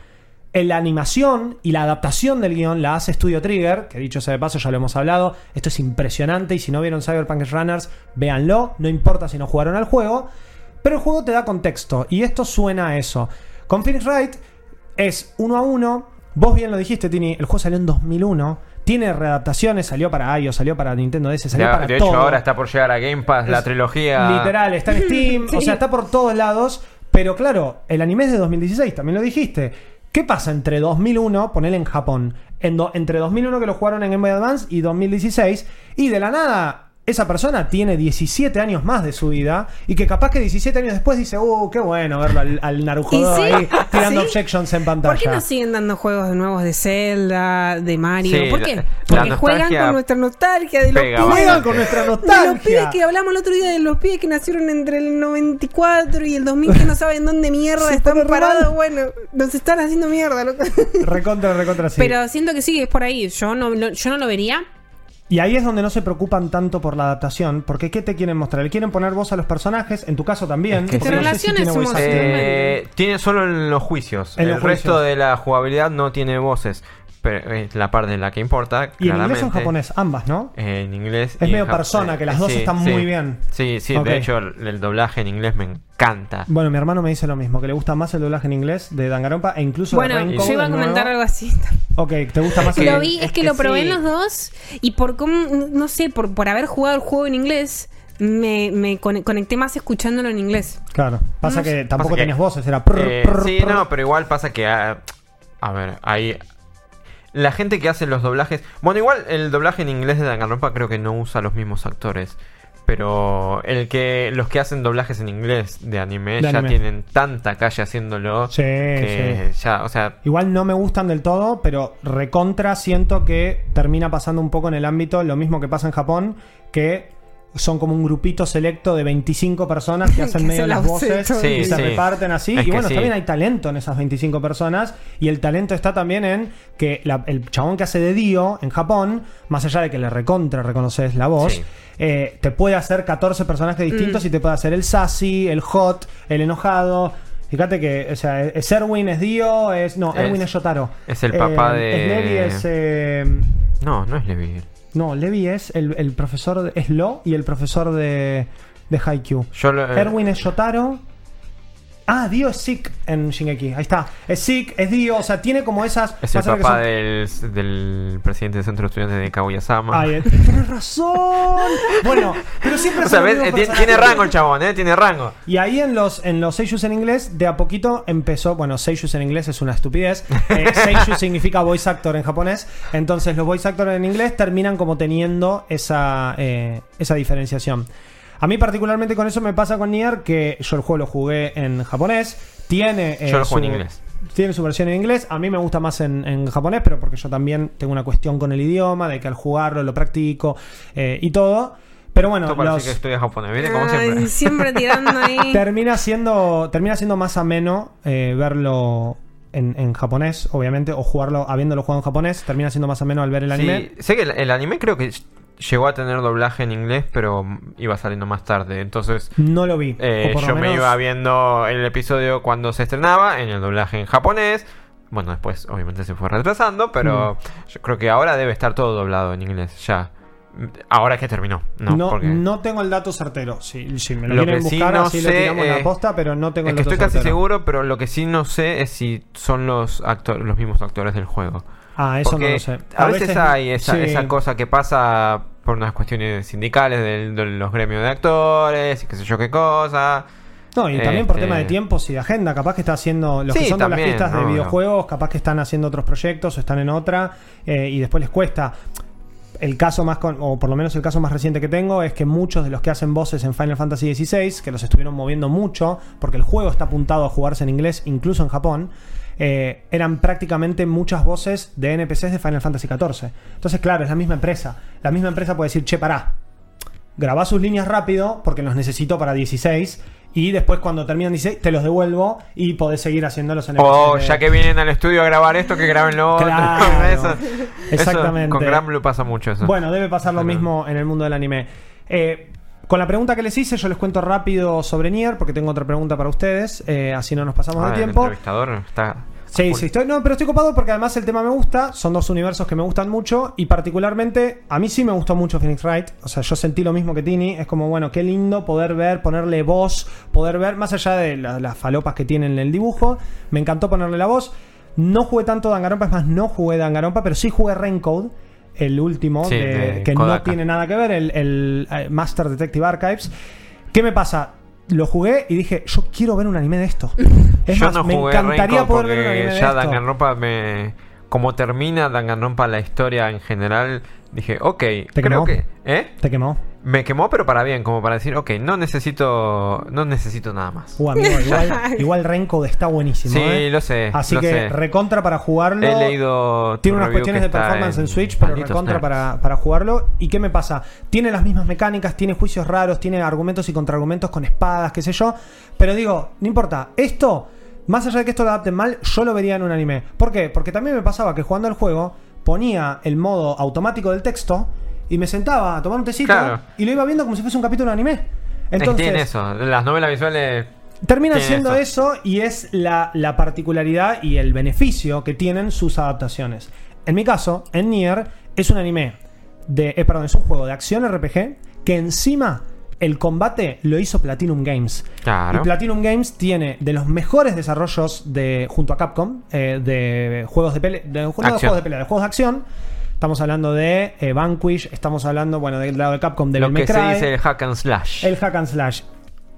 En La animación y la adaptación del guion la hace Studio Trigger, que dicho sea de paso, ya lo hemos hablado. Esto es impresionante y si no vieron Cyberpunk Runners, véanlo, no importa si no jugaron al juego. Pero el juego te da contexto y esto suena a eso. Con Phoenix Wright es uno a uno. Vos bien lo dijiste, Tini, el juego salió en 2001. Tiene readaptaciones, salió para iOS, salió para Nintendo DS, salió Ya, para de todo. hecho, ahora está por llegar a Game Pass la trilogía. Literal, está en Steam, o sea, está por todos lados. Pero claro, el anime es de 2016, también lo dijiste. ¿Qué pasa entre 2001, ponele en Japón, entre 2001 que lo jugaron en Game Boy Advance y 2016, y de la nada esa persona tiene 17 años más de su vida y que capaz que 17 años después dice, uh, qué bueno verlo al, al Narujodo ¿Y sí? ahí tirando ¿Sí? objections en pantalla. ¿Por qué no siguen dando juegos nuevos de Zelda, de Mario? Sí, ¿Por qué? Porque juegan nostalgia con nuestra nostalgia de los pibes. Juegan con nuestra De los nostalgia. pibes que hablamos el otro día de los pibes que nacieron entre el 94 y el 2000 que no saben dónde mierda están parados. Bueno, nos están haciendo mierda, loco. Recontra, recontra, sí. Pero siento que sí, es por ahí. Yo no, no- yo no lo vería. Y ahí es donde no se preocupan tanto por la adaptación, porque ¿qué te quieren mostrar? Le quieren poner voz a los personajes, en tu caso también. Es que porque sí. no sé si Relaciones tiene voice somos- acting. Eh, tiene solo en los juicios. En el los resto juicios. de la jugabilidad no tiene voces. Pero es la parte de la que importa. Y en inglés o en japonés, ambas, ¿no? Eh, en inglés. Es y medio en persona, que las dos sí, están sí. muy bien. Sí, sí, de hecho el, el doblaje en inglés me encanta. Bueno, mi hermano me dice lo mismo, que le gusta más el doblaje en inglés de Danganronpa e incluso Bueno, de yo iba a comentar nuevo. algo así. Ok, ¿te gusta más que el lo vi, es es que, que lo probé sí. en los dos y por cómo, no sé, por, por haber jugado el juego en inglés, me, me cone- conecté más escuchándolo en inglés. Claro. Pasa No que sé. tampoco que- tenías voces, era. prr, Eh, prr, sí, prr. no, pero igual pasa que. ah, a ver, hay. La gente que hace los doblajes. Bueno, igual el doblaje en inglés de Danganronpa creo que no usa los mismos actores. Pero el que los que hacen doblajes en inglés de anime De ya anime. tienen tanta calle haciéndolo Sí, que ya, o sea, Igual no me gustan del todo, pero recontra siento que termina pasando un poco en el ámbito lo mismo que pasa en Japón, que son como un grupito selecto de 25 personas que hacen Que medio las voces y Sí, se sí. reparten así. Es y bueno, sí. también hay talento en esas 25 personas. Y el talento está también en que la- el chabón que hace de Dio en Japón, más allá de que le recontra reconoces la voz, Sí. eh, te puede hacer 14 personajes distintos y te puede hacer el sassy, el hot, el enojado. Fíjate que, o sea, es Erwin, es Dio, es. No, Es- Erwin es Yotaro. es el papá Eh, de- Es Levi, es. eh, no, no es Levi. No, Levi es el, el profesor. de- es Lo y el profesor de, de Haikyuu. Yo lo- eh, Erwin es Yotaro. Ah, Dio es Sick en Shingeki. Ahí está. Es Sick, es Dio. O sea, tiene como esas. Es el que papá son- del, del presidente del centro de estudiantes de Kaguya-sama. Ay, tienes razón. Bueno, pero siempre o sea, ¿ves? Eh, tiene, rango el chabón, ¿eh? Tiene rango. Y ahí en los, en los seiyus en inglés, de a poquito empezó. Bueno, seiyus en inglés es una estupidez. Eh, significa voice actor en japonés. Entonces, los voice actors en inglés terminan como teniendo esa, eh, esa diferenciación. A mí, particularmente con eso, me pasa con Nier que yo el juego lo jugué en japonés. Tiene. eh, Yo lo juego en su- inglés. Tiene su versión en inglés. A mí me gusta más en, en japonés, pero porque yo también tengo una cuestión con el idioma, de que al jugarlo lo practico eh, y todo. Pero bueno, Esto parece los- que estudia japonés, ¿viste? Como Ay, siempre. siempre tirando ahí. termina siendo termina siendo más ameno eh, verlo en, en japonés, obviamente, o jugarlo habiéndolo jugado en japonés, termina siendo más ameno al ver el anime. Sí, sé que el, el anime creo que llegó a tener doblaje en inglés, pero iba saliendo más tarde. Entonces, No lo vi. eh, yo me iba viendo el episodio cuando se estrenaba en el doblaje en japonés. Bueno, después obviamente se fue retrasando, pero Mm. yo creo que ahora debe estar todo doblado en inglés, ya. Ahora que terminó, ¿no? No, Porque- no tengo el dato certero. Si, si me lo, Lo quieren que sí buscar, no así sé, tiramos en la posta, pero no tengo Es el que dato estoy casi certero. seguro, pero lo que sí no sé es si son los actores, los mismos actores del juego. Ah, eso Porque no lo sé. A, veces, hay esa, sí. esa cosa que pasa por unas cuestiones sindicales de, los gremios de actores y qué sé yo qué cosa. No, y también por Este- tema de tiempos y de agenda. Capaz que está haciendo. Los que son de las también, de videojuegos, capaz que están haciendo otros proyectos o están en otra eh, y después les cuesta. El caso más, con- o por lo menos el caso más reciente que tengo, es que muchos de los que hacen voces en Final Fantasy XVI, que los estuvieron moviendo mucho, porque el juego está apuntado a jugarse en inglés, incluso en Japón, eh, eran prácticamente muchas voces de NPCs de Final Fantasy XIV. Entonces, claro, es la misma empresa. La misma empresa puede decir, che, pará, grabá sus líneas rápido porque los necesito para 16 y después cuando terminan 16 te los devuelvo y podés seguir haciendo los NPCs. O de- ya que vienen al estudio a grabar esto, que graben lo. Claro. Eso- Exactamente. eso con Gran Blue pasa mucho eso. Bueno, debe pasar lo mismo en el mundo del anime. Eh, con la pregunta que les hice, yo les cuento rápido sobre Nier, porque tengo otra pregunta para ustedes, eh, así no nos pasamos Ah, de el tiempo. entrevistador está. Sí, sí, estoy, no, pero estoy copado porque además el tema me gusta, son dos universos que me gustan mucho y particularmente a mí sí me gustó mucho Phoenix Wright, o sea, yo sentí lo mismo que Tini, es como, bueno, qué lindo poder ver, ponerle voz, poder ver, más allá de la- las falopas que tiene en el dibujo, me encantó ponerle la voz. No jugué tanto Danganronpa, es más, no jugué Danganronpa, pero sí jugué Raincode, el último, Sí, de- de que no tiene nada que ver, el, el, eh, Master Detective Archives. ¿Qué me pasa? Lo jugué y dije, yo quiero ver un anime de esto. Es Yo más, no me jugué encantaría Raincoat poder ver un porque anime de ya esto. Danganronpa me. Como termina Danganronpa la historia en general, dije, ok, ¿Te creo quemó? que. ¿Eh? Te quemó. Me quemó, pero para bien, como para decir, ok, no necesito. No necesito nada más. Uh, amigo, igual, igual Raincode está buenísimo. sí, ¿eh? lo sé. Así lo que sé. recontra para jugarlo. He leído. Tiene unas cuestiones de performance en, Switch, pero recontra para, para jugarlo. ¿Y qué me pasa? Tiene las mismas mecánicas, tiene juicios raros, tiene argumentos y contraargumentos con espadas, qué sé yo. Pero digo, no importa. Esto, más allá de que esto lo adapten mal, yo lo vería en un anime. ¿Por qué? Porque también me pasaba que jugando el juego ponía el modo automático del texto y me sentaba a tomar un tecito Claro. y lo iba viendo como si fuese un capítulo de anime. Es que Entonces, tienen eso. Las novelas visuales. Termina Tiene siendo eso. eso. y es la, la particularidad y el beneficio que tienen sus adaptaciones. En mi caso, en Nier es un anime de. eh, perdón, es un juego de acción RPG que encima el combate lo hizo Platinum Games. Claro. Y Platinum Games tiene de los mejores desarrollos de junto a Capcom eh, de juegos de pelea, de, no de juegos de pelea, de juegos de acción. Estamos hablando de eh, Vanquish, estamos hablando, bueno, del lado de Capcom de Lo que se dice el hack and slash. el hack and slash.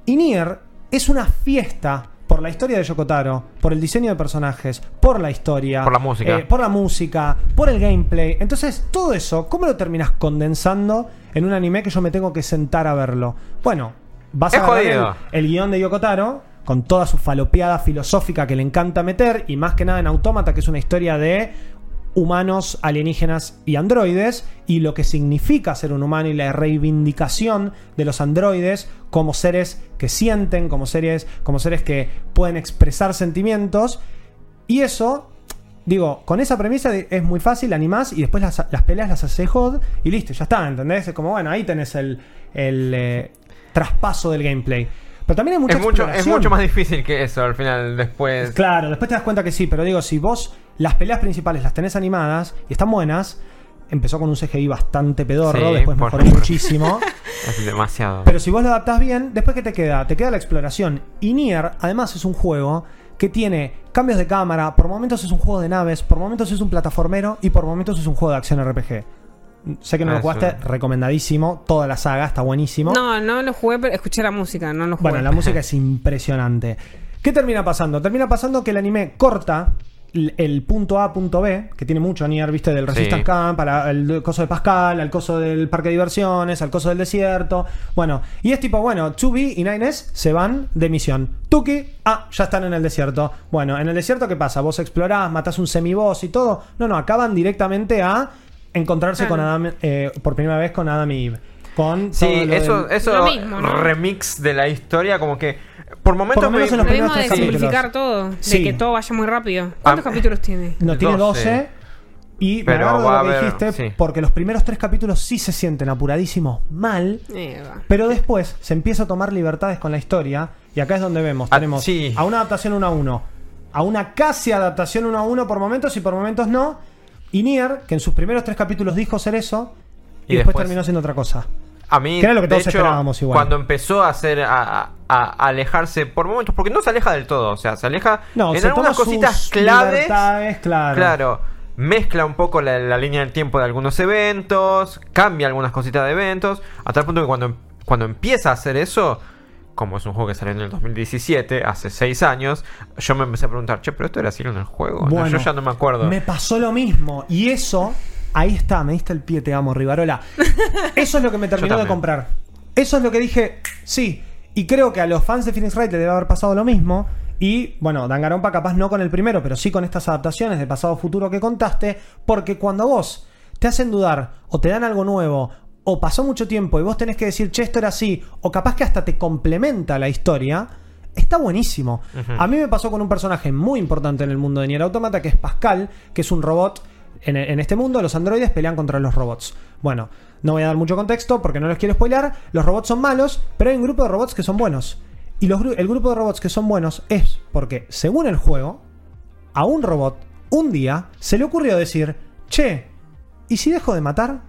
Y Nier es una fiesta por la historia de Yokotaro, por el diseño de personajes, por la historia, Por la música. eh, por la música, por el gameplay. Entonces, todo eso, ¿cómo lo terminas condensando en un anime que yo me tengo que sentar a verlo? Bueno, vas Es a jodido. el, el guion de Yokotaro con toda su falopeada filosófica que le encanta meter y más que nada en Autómata, que es una historia de humanos, alienígenas y androides y lo que significa ser un humano y la reivindicación de los androides como seres que sienten, como seres, como seres que pueden expresar sentimientos y eso Digo, con esa premisa es muy fácil, animás y después las, las peleas las hace HOD y listo, ya está, ¿entendés? Es como, bueno, ahí tenés el, el, eh, traspaso del gameplay. Pero también hay mucha Es mucho, es mucho más difícil que eso al final después. Claro, después te das cuenta que sí, pero digo, si vos las peleas principales las tenés animadas y están buenas, empezó con un CGI bastante pedorro, Sí, después mejoró favor. muchísimo. Es demasiado. Pero si vos lo adaptás bien, después que te queda, te queda la exploración. Y Nier, además, es un juego que tiene cambios de cámara, por momentos es un juego de naves, por momentos es un plataformero y por momentos es un juego de acción RPG. Sé que no Ah, lo jugaste, recomendadísimo, toda la saga, está buenísimo. No, no lo jugué, pero escuché la música, no lo jugué. Bueno, la música es impresionante. ¿Qué termina pasando? Termina pasando que el anime corta el, punto A, punto B, que tiene mucho Nier, viste, del Resistance Sí. Camp, para el coso de Pascal, al coso del parque de diversiones, al coso del desierto. Bueno, y es tipo, bueno, 2B y 9S se van de misión. Tuki, ah, ya están en el desierto. Bueno, en el desierto, ¿qué pasa? Vos explorás, matás un semiboss y todo. No, no, acaban directamente a encontrarse Claro. con Adam, eh, por primera vez con Adam y Eve. Con todo Sí, lo eso, del- eso Lo mismo, ¿no? remix de la historia, como que por momentos Por lo menos me- en los primeros de tres capítulos. simplificar todo, de Sí. que todo vaya muy rápido. ¿Cuántos Ah, capítulos tiene? No, tiene 12. 12. Y Pero me de lo a que haber- dijiste, sí. porque los primeros tres capítulos sí se sienten apuradísimos mal, Eh, va. pero después se empieza a tomar libertades con la historia, y acá es donde vemos, Ah, tenemos sí. a una adaptación 1 a 1, a una casi adaptación 1 a 1 por momentos y por momentos no, y Nier, que en sus primeros tres capítulos dijo ser eso, y, Y después, después- terminó siendo otra cosa. A mí, Que era lo que de todos hecho, esperábamos igual. cuando empezó a hacer a, alejarse por momentos, porque no se aleja del todo, o sea, se aleja No, en se algunas cositas claves. claro. Claro, mezcla un poco la, la línea del tiempo de algunos eventos, cambia algunas cositas de eventos, a tal punto que cuando, cuando empieza a hacer eso, como es un juego que salió en el 2017, hace 6 años, yo me empecé a preguntar, che, pero esto era así en el juego. No, yo ya no me acuerdo. Me pasó lo mismo. Y eso, ahí está, me diste el pie, te amo, Rivarola. Eso es lo que me terminó de comprar. Eso es lo que dije, sí. Y creo que a los fans de Phoenix Wright le debe haber pasado lo mismo. Y bueno, Danganronpa capaz no con el primero, pero sí con estas adaptaciones de pasado-futuro que contaste. Porque cuando vos te hacen dudar o te dan algo nuevo o pasó mucho tiempo y vos tenés que decir, che, esto era así, o capaz que hasta te complementa la historia, está buenísimo. A mí me pasó con un personaje muy importante en el mundo de Nier Automata, que es Pascal, que es un robot. En, en este mundo, los androides pelean contra los robots. Bueno, no voy a dar mucho contexto porque no les quiero spoilar. Los robots son malos, pero hay un grupo de robots que son buenos. Y los el grupo de robots que son buenos es porque, según el juego, a un robot, un día, se le ocurrió decir, che, ¿y si dejo de matar?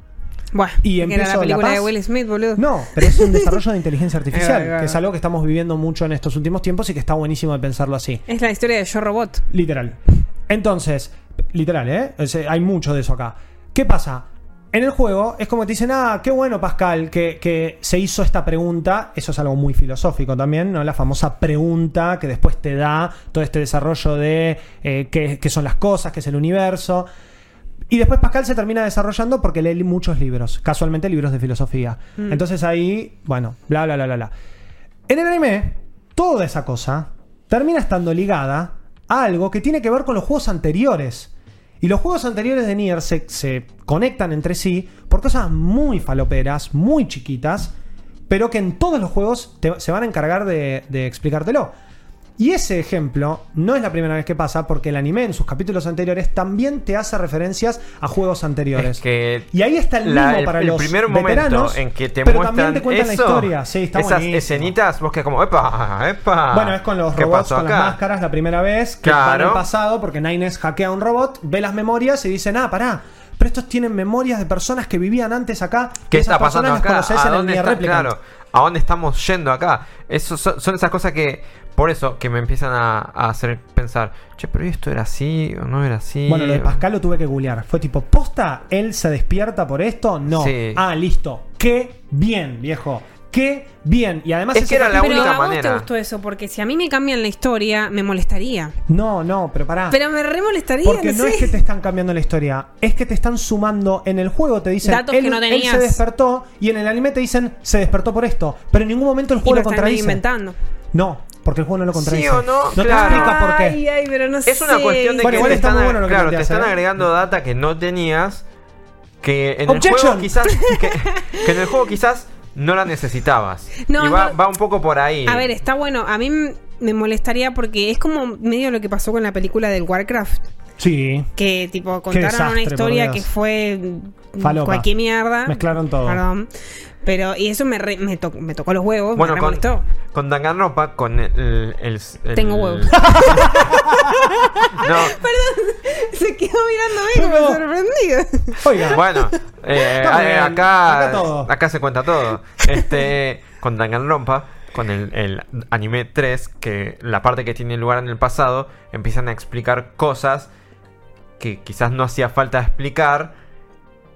Bueno, Y empezó era la la película paz. de Will Smith, boludo. No, pero es un desarrollo de inteligencia artificial, que es algo que estamos viviendo mucho en estos últimos tiempos y que está buenísimo de pensarlo así. Es la historia de Yo Robot. Literal. Entonces, literal, ¿eh? O sea, hay mucho de eso acá. ¿Qué pasa? En el juego es como que te dicen, ah, qué bueno Pascal, que, que se hizo esta pregunta. Eso es algo muy filosófico también, ¿no? La famosa pregunta que después te da todo este desarrollo de eh, qué, qué son las cosas, qué es el universo. Y después Pascal se termina desarrollando porque lee muchos libros, casualmente libros de filosofía. Entonces ahí, bueno, bla, bla, bla, bla, bla. En el anime, toda esa cosa termina estando ligada algo que tiene que ver con los juegos anteriores. Y los juegos anteriores de Nier se, conectan entre sí por cosas muy faloperas, muy chiquitas, pero que en todos los juegos se van a encargar de explicártelo. Y ese ejemplo no es la primera vez que pasa porque el anime en sus capítulos anteriores también te hace referencias a juegos anteriores. Es que y ahí está el la- mismo el- para el los primer veteranos, momento en que te pero muestran también te cuentan eso, la historia. Sí, está esas buenísimo. escenitas, vos que como, epa, epa. Bueno, es con los ¿qué robots con las máscaras la primera vez que Claro. al pasado porque Nines hackea a un robot, ve las memorias y dicen, ah, pará, pero estos tienen memorias de personas que vivían antes acá. ¿Qué esas está pasando acá? ¿A en el dónde, está- claro, ¿A dónde estamos yendo acá? Eso son, son esas cosas que, por eso, que me empiezan a, a hacer pensar, che, pero esto era así o no era así. Bueno, lo de Pascal lo tuve que googlear. Fue tipo, ¿posta? ¿Él se despierta por esto? No. Sí. Ah, listo. Qué bien, viejo. Qué bien. Y además Es que era la capítulo- Pero única a vos te gustó eso, porque si a mí me cambian la historia, me molestaría. No, no, pero pará. Pero me re molestaría, Porque no, no sé. es que te están cambiando la historia, es que te están sumando en el juego, te dicen, Datos él, que no él se despertó y en el anime te dicen, se despertó por esto, pero en ningún momento el Y juego lo lo están contradice. inventando. No, porque el juego no lo contradice. o no? te Claro. explica por qué. Ay, ay, pero no Es una cuestión de Bueno, que igual te está están, muy bueno lo que claro, te están ¿eh? agregando data que no tenías. Que en el juego quizás. Que, que en el juego quizás no la necesitabas. No, y va, no. va un poco por ahí. A ver, está bueno. A mí me molestaría porque es como medio lo que pasó con la película del Warcraft. Sí, Que tipo contaron desastre, una historia que fue Falopa. cualquier mierda. Mezclaron todo. Perdón. Pero, y eso me, re- me, to- me tocó los huevos, bueno, me con, molestó. con Danganronpa, con el. el- el- Tengo huevos. no, Se quedó mirándome como sorprendido. oiga, Bueno, eh, eh, acá, acá todo. acá se cuenta todo. Este, con Danganronpa, con el, el anime 3, que la parte que tiene lugar en el pasado, empiezan a explicar cosas que quizás no hacía falta explicar.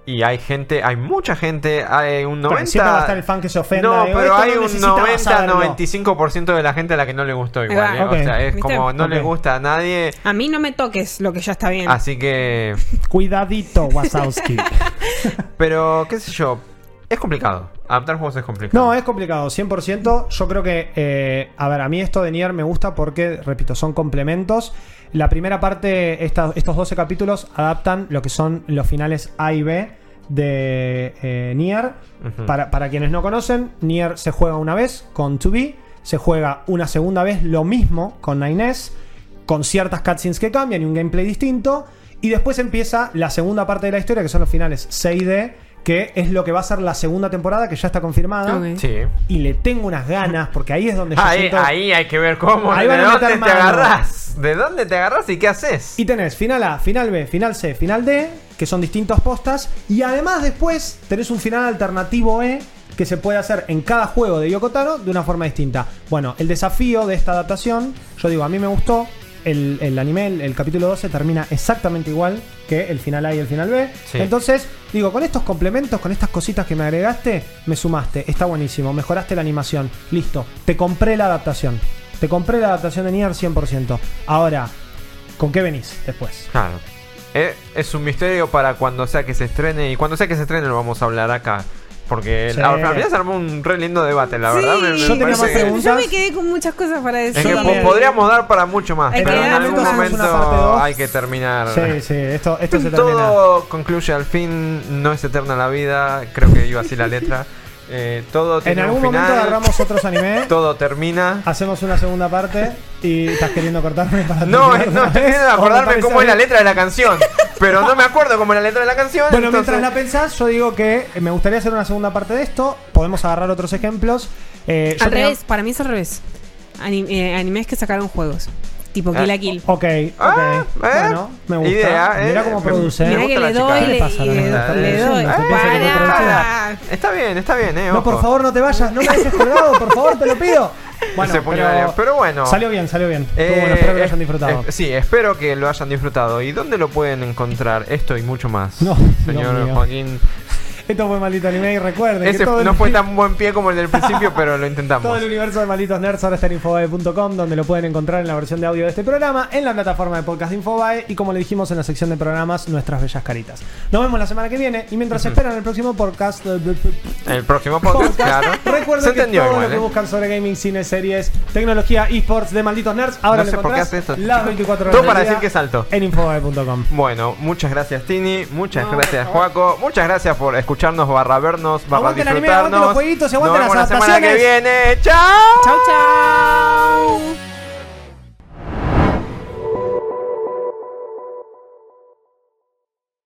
Y hay gente, hay mucha gente, hay un 90... Bueno, siempre va a estar el fan que se ofenda. No, de, pero "Esto hay no un necesitaba saberlo". 90-95% de la gente a la que no le gustó igual. va. ¿eh? O sea, es ¿Viste? como no le gusta a nadie. A mí no me toques lo que ya está bien. Así que... Cuidadito, Wazowski. Pero, qué sé yo, es complicado. Adaptar juegos es complicado. No, es complicado, 100%. Yo creo que, eh, a ver, a mí esto de Nier me gusta porque, repito, son complementos. La primera parte, esta- estos 12 capítulos adaptan lo que son los finales A y B de eh, Nier. Para, para quienes no conocen, Nier se juega una vez con 2B, se juega una segunda vez lo mismo con Nines, con ciertas cutscenes que cambian y un gameplay distinto. Y después empieza la segunda parte de la historia, que son los finales C y D, que es lo que va a ser la segunda temporada, que ya está confirmada. Sí. Y le tengo unas ganas, porque ahí es donde yo Ahí, siento... ahí hay que ver cómo. Ahí ¿De van a dónde te mano. agarras? ¿De dónde te agarras y qué haces? Y tenés final A, final B, final C, final D, que son distintos postas. Y además después tenés un final alternativo E que se puede hacer en cada juego de Yoko Taro de una forma distinta. Bueno, el desafío de esta adaptación, yo digo, a mí me gustó. El, el anime, el, el capítulo 12, termina exactamente igual que el final A y el final B. Sí. Entonces, digo, con estos complementos, con estas cositas que me agregaste, me sumaste. Está buenísimo. Mejoraste la animación. Listo. Te compré la adaptación. Te compré la adaptación de Nier 100%. Ahora, ¿con qué venís después? Claro. Eh, es un misterio para cuando sea que se estrene. Y cuando sea que se estrene lo vamos a hablar acá. Porque Sí. la, al final se armó un re lindo debate, la Sí. verdad. Me- me Yo tenía parece más que- preguntas. Yo me quedé con muchas cosas para decir. Es que Yo po- también. podríamos dar para mucho más, Hay pero en algún momento hay que terminar. Sí, sí, esto, esto se termina. Todo concluye al fin, no es eterna la vida, creo que iba así la letra. Eh, todo En tiene algún un final, momento agarramos otros anime, todo termina. hacemos una segunda parte y estás queriendo cortarme para No, terminar eh, no, estoy queriendo ¿O me acordarme cómo es la letra de la canción, pero no me acuerdo cómo es la letra de la canción. Bueno, entonces- mientras la pensás, yo digo que me gustaría hacer una segunda parte de esto. Podemos agarrar otros ejemplos. Eh, Al tenía- revés, para mí es al revés. Ani- eh, animes que sacaron juegos. Tipo Ah, Kill la Kill. Ok, ok. Ah, eh. Bueno, me gusta. Idea, eh. Mira cómo produce. me Mira gusta que la le chica. doy, ¿Qué le, le pasa a doy. Está bien, está bien, eh. No, por favor, no te vayas. No me dejes colgado, por favor, te lo pido. Bueno, Ese de- pero bueno. Salió bien, salió bien. Eh, bueno, espero que lo hayan disfrutado. eh, sí, espero que lo hayan disfrutado. ¿Y dónde lo pueden encontrar? Esto y mucho más. No, señor mío. Joaquín. Esto fue Maldito Anime y recuerden Ese que todo no el, fue tan buen pie como el del principio, pero lo intentamos. todo el universo de Malditos Nerds ahora está en Infobae.com, donde lo pueden encontrar en la versión de audio de este programa, en la plataforma de podcast de Infobae y como le dijimos en la sección de programas, nuestras bellas caritas. Nos vemos la semana que viene y mientras esperan el próximo podcast... eh, El próximo podcast, claro. Recuerden Se que todo igual, lo que ¿eh? buscan sobre gaming, cine, series, tecnología, esports de Malditos Nerds, ahora No lo sé por qué hace esto. las 24 horas Todo para decir que salto. en Infobae.com. Bueno, muchas gracias Tini, muchas No, gracias. Joaco, muchas gracias por escucharnos, barra vernos, barra Aguante el anime, disfrutarnos. aguante los jueguitos y aguante Nos vemos las la semana que viene. ¡Chao! Chau, chau.